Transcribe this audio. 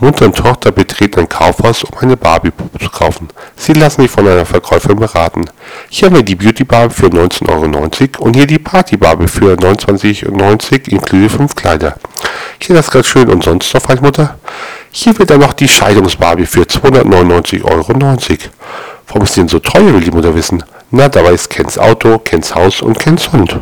Mutter und Tochter betreten ein Kaufhaus, um eine Barbie-Puppe zu kaufen. Sie lassen sich von einer Verkäuferin beraten. Hier haben wir die Beauty-Barbie für 19,90 Euro und hier die Party-Barbie für 29,90 Euro inklusive 5 Kleider. Hier das ganz schön und sonst noch, Mutter? Hier wird dann noch die Scheidungsbarbie für 299,90 Euro. Warum ist die denn so teuer, will die Mutter wissen. Na, dabei ist Kens Auto, Kens Haus und Kens Hund.